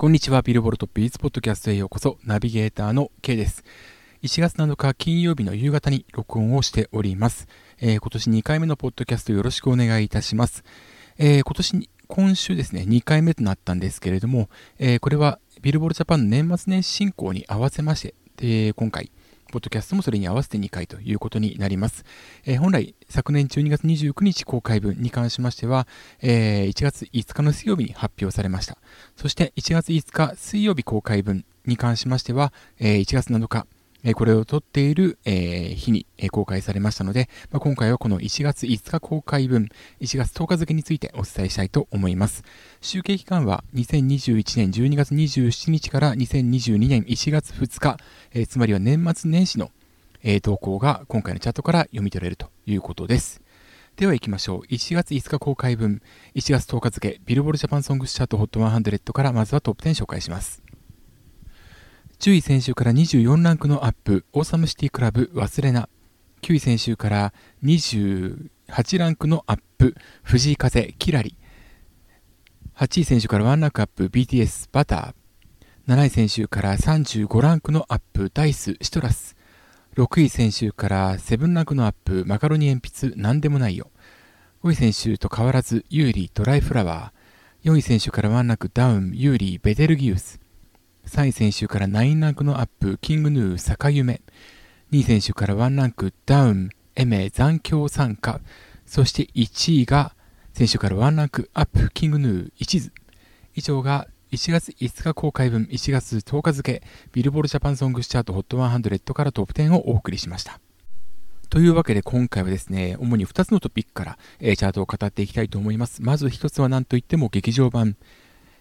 こんにちは、ビルボルトビーズポッドキャストへようこそ、ナビゲーターの K です。1月7日金曜日の夕方に録音をしております。えー、今年2回目のポッドキャストよろしくお願いいたします。えー、今年に、今週ですね、2回目となったんですけれども、えー、これはビルボルジャパンの年末年始進行に合わせまして、え今回、ポッドキャストもそれに合わせて2回ということになります。えー、本来、昨年12月29日公開分に関しましては、えー、1月5日の水曜日に発表されました。そして1月5日水曜日公開分に関しましては、えー、1月7日これを撮っている日に公開されましたので、今回はこの1月5日公開分、1月10日付についてお伝えしたいと思います。集計期間は2021年12月27日から2022年1月2日、つまりは年末年始の投稿が今回のチャットから読み取れるということです。では行きましょう。1月5日公開分、1月10日付、ビルボールジャパンソングスチャート HOT100 からまずはトップ10紹介します。10位先週から24ランクのアップ、オーサムシティクラブ忘れな。9位先週から28ランクのアップ、藤井風キラリ。8位選手から1ランクアップ、BTS バター。7位選手から35ランクのアップ、ダイスシトラス。6位先週から7ランクのアップ、マカロニえんぴつなんでもないよ。5位先週と変わらず、優里ドライフラワー。4位先週から1ランクダウン、優里ベテルギウス。3位先週から9ランクのアップ、 King Gnu、逆夢。2位先週から1ランクダウン、 Aimer、残響散歌。そして1位が先週から1ランクアップ、 King Gnu、一途。以上が1月5日公開分、1月10日付、ビルボールジャパンソングスチャート HOT100 からトップ10をお送りしました。というわけで今回はですね、主に2つのトピックから、えー、チャートを語っていきたいと思います。まず1つは何といっても劇場版、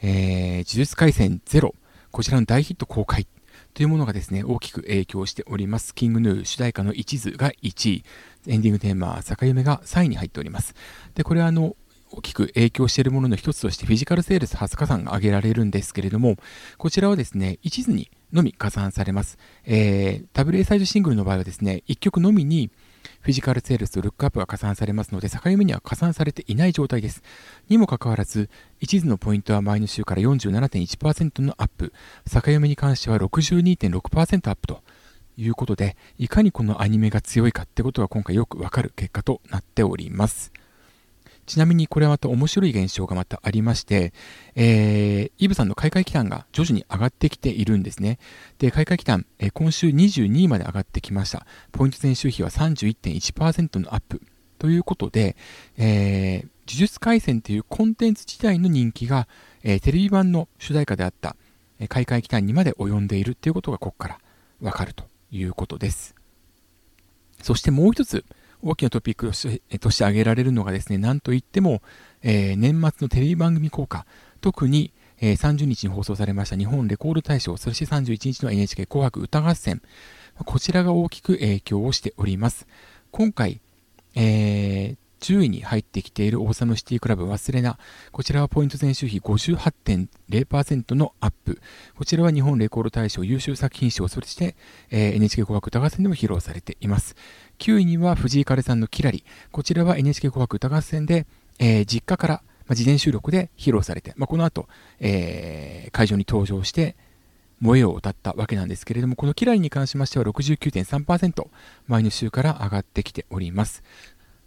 えー、呪術廻戦0。こちらの大ヒット公開というものがですね、大きく影響しております。キングヌー主題歌の一途が1位、エンディングテーマ、坂夢が3位に入っております。で、これはあの、大きく影響しているものの一つとしてフィジカルセールス20日間が挙げられるんですけれども、こちらはですね、一途にのみ加算されます。えー、WA サイドシングルの場合はですね、1曲のみにフィジカルセールスとルックアップが加算されますので、境目には加算されていない状態です。にもかかわらず、一途のポイントは前の週から47.1%のアップ、境目に関しては62.6%アップということで、いかにこのアニメが強いかってことが今回よくわかる結果となっております。ちなみにこれはまた面白い現象がまたありまして、えー、イブさんの開会期間が徐々に上がってきているんですね。で、開会期間、えー、今週22位まで上がってきました。ポイント前週比は31.1%のアップ。ということで、えー、呪術廻戦というコンテンツ自体の人気が、えー、テレビ版の主題歌であった、えー、開会期間にまで及んでいるということがここからわかるということです。そしてもう一つ、大きなトピックとしてとして挙げられるのがですね、なんといっても、えー、年末のテレビ番組効果、特に、えー、30日に放送されました日本レコード大賞、そして31日の NHK 紅白歌合戦、こちらが大きく影響をしております。今回、えー、10位に入ってきているオーサムシティクラブ忘れな。こちらはポイント前週比58.0%のアップ。こちらは日本レコード大賞優秀作品賞、そして、えー、NHK 紅白歌合戦でも披露されています。9位には藤井風さんのキラリ。こちらは NHK 紅白歌合戦で、えー、実家から、まあ、事前収録で披露されて、まあ、この後、えー、会場に登場して、萌えを歌ったわけなんですけれども、このキラリに関しましては69.3%、前の週から上がってきております。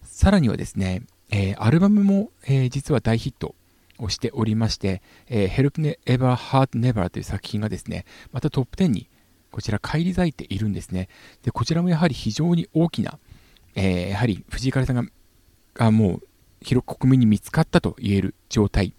さらにはですね、えー、アルバムも、えー、実は大ヒットをしておりまして、えー、Help Never Heart Never という作品がですね、またトップ10にこちら返り咲いているんですね。で、こちらもやはり非常に大きな、えー、やはり藤井風さんががもう広く国民に見つかったと言える状態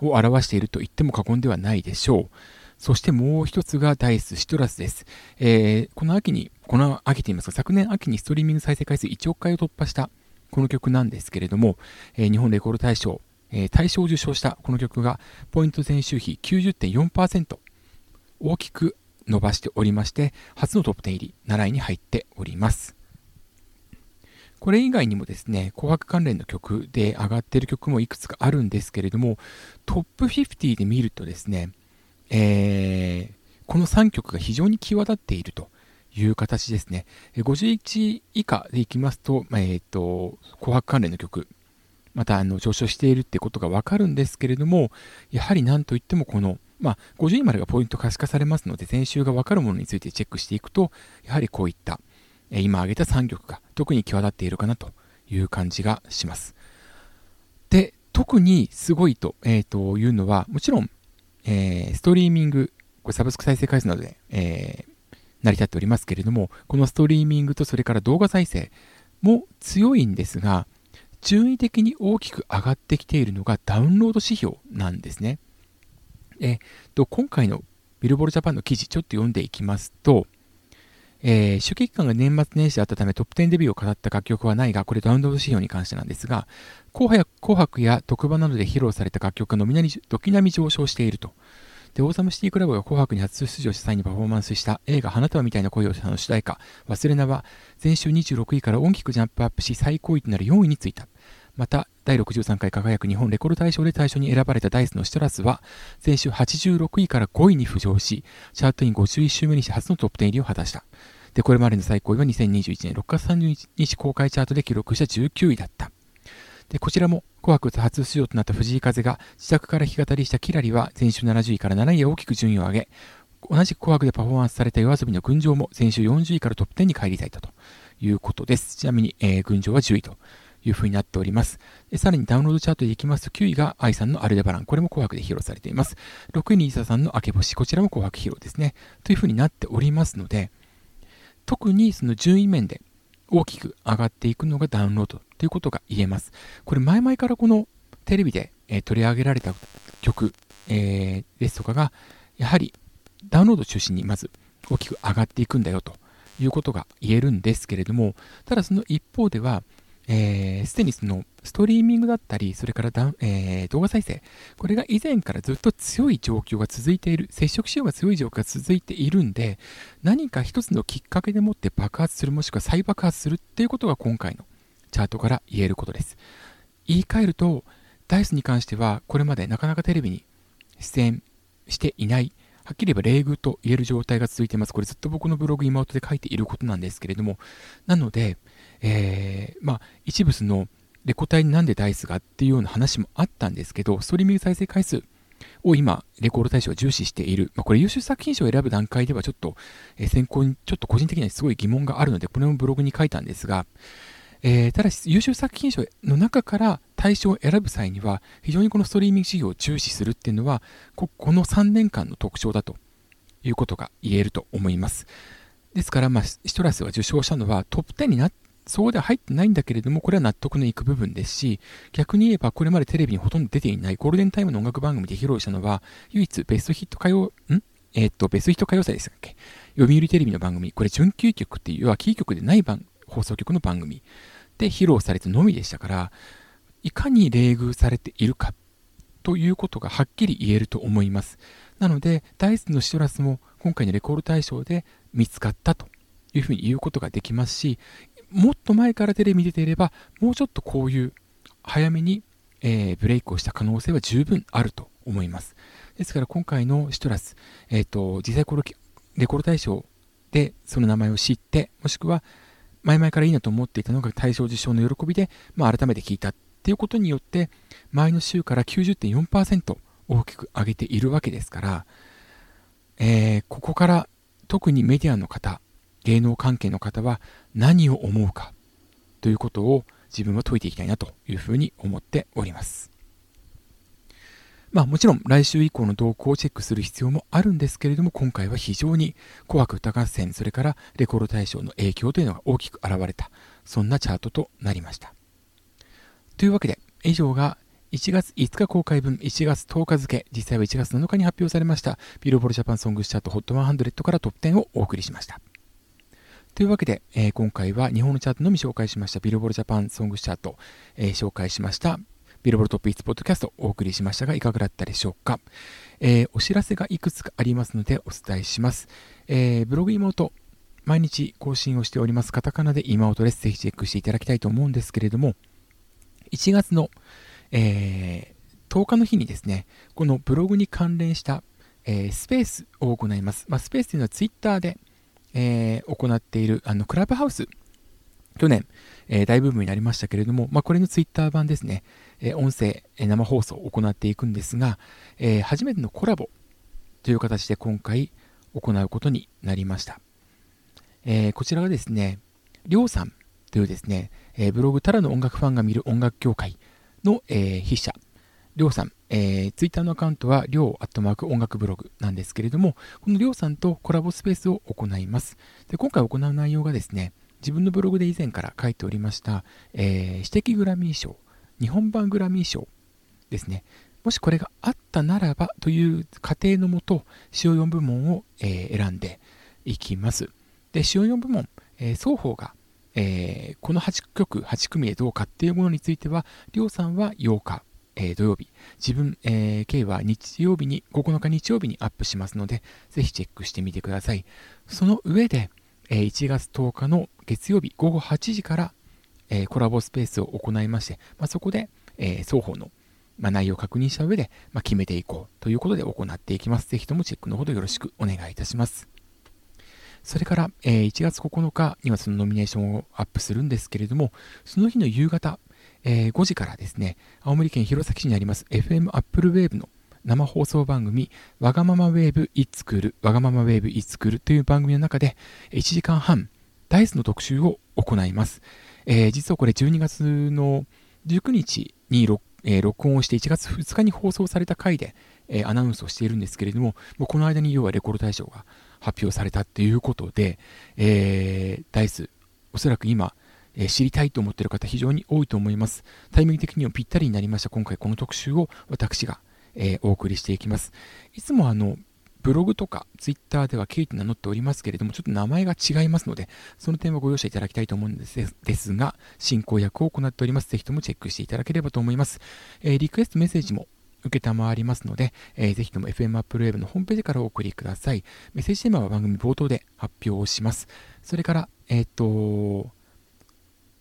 を表していると言っても過言ではないでしょう。そしてもう一つがダイス・シトラスです。えー、この秋に、この秋と言いますか、昨年秋にストリーミング再生回数1億回を突破したこの曲なんですけれども、え、日本レコード大賞、え、大賞を受賞したこの曲が、ポイント前週比90.4%、大きく伸ばしておりまして、初のトップ10入り、7位に入っております。これ以外にもですね、紅白関連の曲で上がっている曲もいくつかあるんですけれども、トップ50で見るとですね、えー、この3曲が非常に際立っているという形ですね。51以下でいきますと、えっ、ー、と、紅白関連の曲、またあの上昇しているってことがわかるんですけれども、やはり何といってもこのまあ、50位までがポイント可視化されますので、前週が分かるものについてチェックしていくと、やはりこういった、え今挙げた3曲が特に際立っているかなという感じがします。で、特にすごいと,、えー、というのは、もちろん、えー、ストリーミング、これサブスク再生回数などで、えー、成り立っておりますけれども、このストリーミングとそれから動画再生も強いんですが、順位的に大きく上がってきているのがダウンロード指標なんですね。えと今回のビルボールジャパンの記事ちょっと読んでいきますと、えー、初期期間が年末年始であったためトップ10デビューを飾った楽曲はないが、これダウンロード指標に関してなんですが、紅白や特番などで披露された楽曲が軒並み上昇していると。で、オーサムシティクラブが紅白に初出場した際にパフォーマンスした映画花束みたいな恋をしたの主題歌、忘れなは、前週26位から大きくジャンプアップし、最高位となる4位についた。また、第63回輝く日本レコード大賞で大賞に選ばれたダイスのシトラスは、先週86位から5位に浮上し、チャートイン51週目にして初のトップ10入りを果たした。で、これまでの最高位は2021年6月30日公開チャートで記録した19位だった。で、こちらも紅白初出場となった藤井風が自宅から弾き語りしたキラリは前週70位から7位へ大きく順位を上げ、同じく紅白でパフォーマンスされた夜遊びの群青も先週40位からトップ10に返り咲いたということです。ちなみに、えー、群青は10位という風になっております。さらにダウンロードチャートでいきますと9位が愛さんのアルデバラン。これも紅白で披露されています。6位にイサさんの明け星。こちらも紅白披露ですね。という風になっておりますので、特にその順位面で大きく上がっていくのがダウンロードということが言えます。これ前々からこのテレビで、え取り上げられた曲、えー、ですとかが、やはりダウンロード中心にまず大きく上がっていくんだよということが言えるんですけれども、ただその一方では、えー、すでにそのストリーミングだったり、それからダ、えー、動画再生、これが以前からずっと強い状況が続いている、接触仕様が強い状況が続いているんで、何か一つのきっかけでもって爆発する、もしくは再爆発するっていうことが今回のチャートから言えることです。言い換えると、ダイスに関しては、これまでなかなかテレビに出演していない、はっきり言えば冷遇と言える状態が続いています。これずっと僕のブログ、今音で書いていることなんですけれども、なので、えー、まあ、一部その、レコ大になんでダイスがっていうような話もあったんですけど、ストリーミング再生回数を今、レコード大賞は重視している。まあ、これ優秀作品賞を選ぶ段階ではちょっと、えー、選考にちょっと個人的にはすごい疑問があるので、これもブログに書いたんですが、えー、ただし優秀作品賞の中から対象を選ぶ際には、非常にこのストリーミング事業を重視するっていうのは、ここの3年間の特徴だということが言えると思います。ですから、まあ、シトラスが受賞したのはトップ10になそうでは入ってないんだけれども、これは納得のいく部分ですし、逆に言えばこれまでテレビにほとんど出ていないゴールデンタイムの音楽番組で披露したのは、唯一ベストヒット歌謡、ん？えー、っと、ベストヒット歌謡祭でしたっけ？読売テレビの番組、これ準急曲っていう、要はキー局でない番放送局の番組。で披露されたのみでしたから、いかに冷遇されているかということがはっきり言えると思います。なので、ダイスのシトラスも今回のレコード大賞で見つかったというふうに言うことができますし、もっと前からテレビに出ていれば、もうちょっとこういう早めに、えー、ブレイクをした可能性は十分あると思います。ですから今回のシトラス、えっ、ー、と、実際このレコード大賞でその名前を知って、もしくは前々からいいなと思っていたのが大賞受賞の喜びで、まあ、改めて聞いたっていうことによって、前の週から90.4%大きく上げているわけですから、えー、ここから特にメディアの方、芸能関係の方は何を思うかということを自分は解いていきたいなというふうに思っております。まあもちろん来週以降の動向をチェックする必要もあるんですけれども今回は非常に紅白歌合戦それからレコード大賞の影響というのが大きく現れたそんなチャートとなりました。というわけで以上が1月5日公開分1月10日付実際は1月7日に発表されましたビルボールジャパンソングスチャート HOT100 からトップ10をお送りしました。というわけで、えー、今回は日本のチャートのみ紹介しましたビルボールジャパンソングチャート、えー、紹介しましたビルボールトップ1ポッドキャストをお送りしましたがいかがだったでしょうか、えー、お知らせがいくつかありますのでお伝えします、えブログ妹毎日更新をしておりますカタカナで妹です。ぜひチェックしていただきたいと思うんですけれども1月の、え10日の日にですねこのブログに関連した、えスペースを行います、まあ、スペースというのはツイッターでえー、行っているあのクラブハウス、去年、えー、大ブームになりましたけれども、まあ、これのツイッター版ですね、えー、音声、え生放送を行っていくんですが、え初めてのコラボという形で今回行うことになりました。え、こちらがですね、りょうさんというですね、え、ブログただの音楽ファンが見る音楽協会の、え、筆者、りょうさん、えー、ツイッターのアカウントは、りょうアットマーク音楽ブログなんですけれども、このりょうさんとコラボスペースを行います。で今回行う内容がですね、自分のブログで以前から書いておりました、えー、私的グラミー賞、日本版グラミー賞ですね。もしこれがあったならばという過程のもと、主要4部門を、えー、選んでいきます。で、主要4部門、えー、双方が、えー、この8曲、8組でどうかっていうものについては、りょうさんは8日、えー、土曜日、自分、えー、K は日曜日に、9日日曜日にアップしますので、ぜひチェックしてみてください。その上で、えー、1月10日の月曜日午後8時から、えー、コラボスペースを行いまして、まあ、そこで、えー、双方の、まあ、内容を確認した上で、まあ、決めていこうということで行っていきます。ぜひともチェックのほどよろしくお願いいたします。それから、えー、1月9日にはそのノミネーションをアップするんですけれども、その日の夕方、えー、5時からですね、青森県弘前市にあります FM アップルウェーブの生放送番組、わがままウェーブイッツクール、わがままウェーブイッツクールという番組の中で、1時間半、ダイスの特集を行います。えー、実はこれ12月の19日に録,、えー、録音をして1月2日に放送された回で、えー、アナウンスをしているんですけれども、もうこの間に要はレコード大賞が発表されたっていうことで、えー、ダイス、おそらく今、えー、知りたいと思っている方非常に多いと思います。タイミング的にもぴったりになりました。今回この特集を私が、えー、お送りしていきます。いつもあの、ブログとかツイッターではケイと名乗っておりますけれども、ちょっと名前が違いますので、その点はご容赦いただきたいと思うんですですが、進行役を行っております。ぜひともチェックしていただければと思います。えー、リクエストメッセージも受けたまわりますので、えー、ぜひとも FM アップルウェブのホームページからお送りください。メッセージテーマは番組冒頭で発表をします。それから、えっ、ー、と、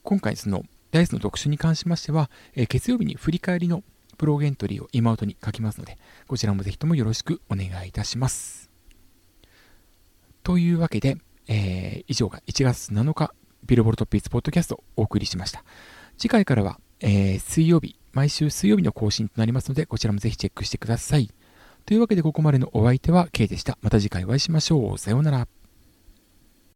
今回そのダイスの特集に関しましては、えー、月曜日に振り返りのブログエントリーを今音に書きますので、こちらもぜひともよろしくお願いいたします。というわけで、えー、以上が1月7日、ビルボルトピーツポッドキャストをお送りしました。次回からは、えー、水曜日、毎週水曜日の更新となりますので、こちらもぜひチェックしてください。というわけで、ここまでのお相手は K でした。また次回お会いしましょう。さようなら。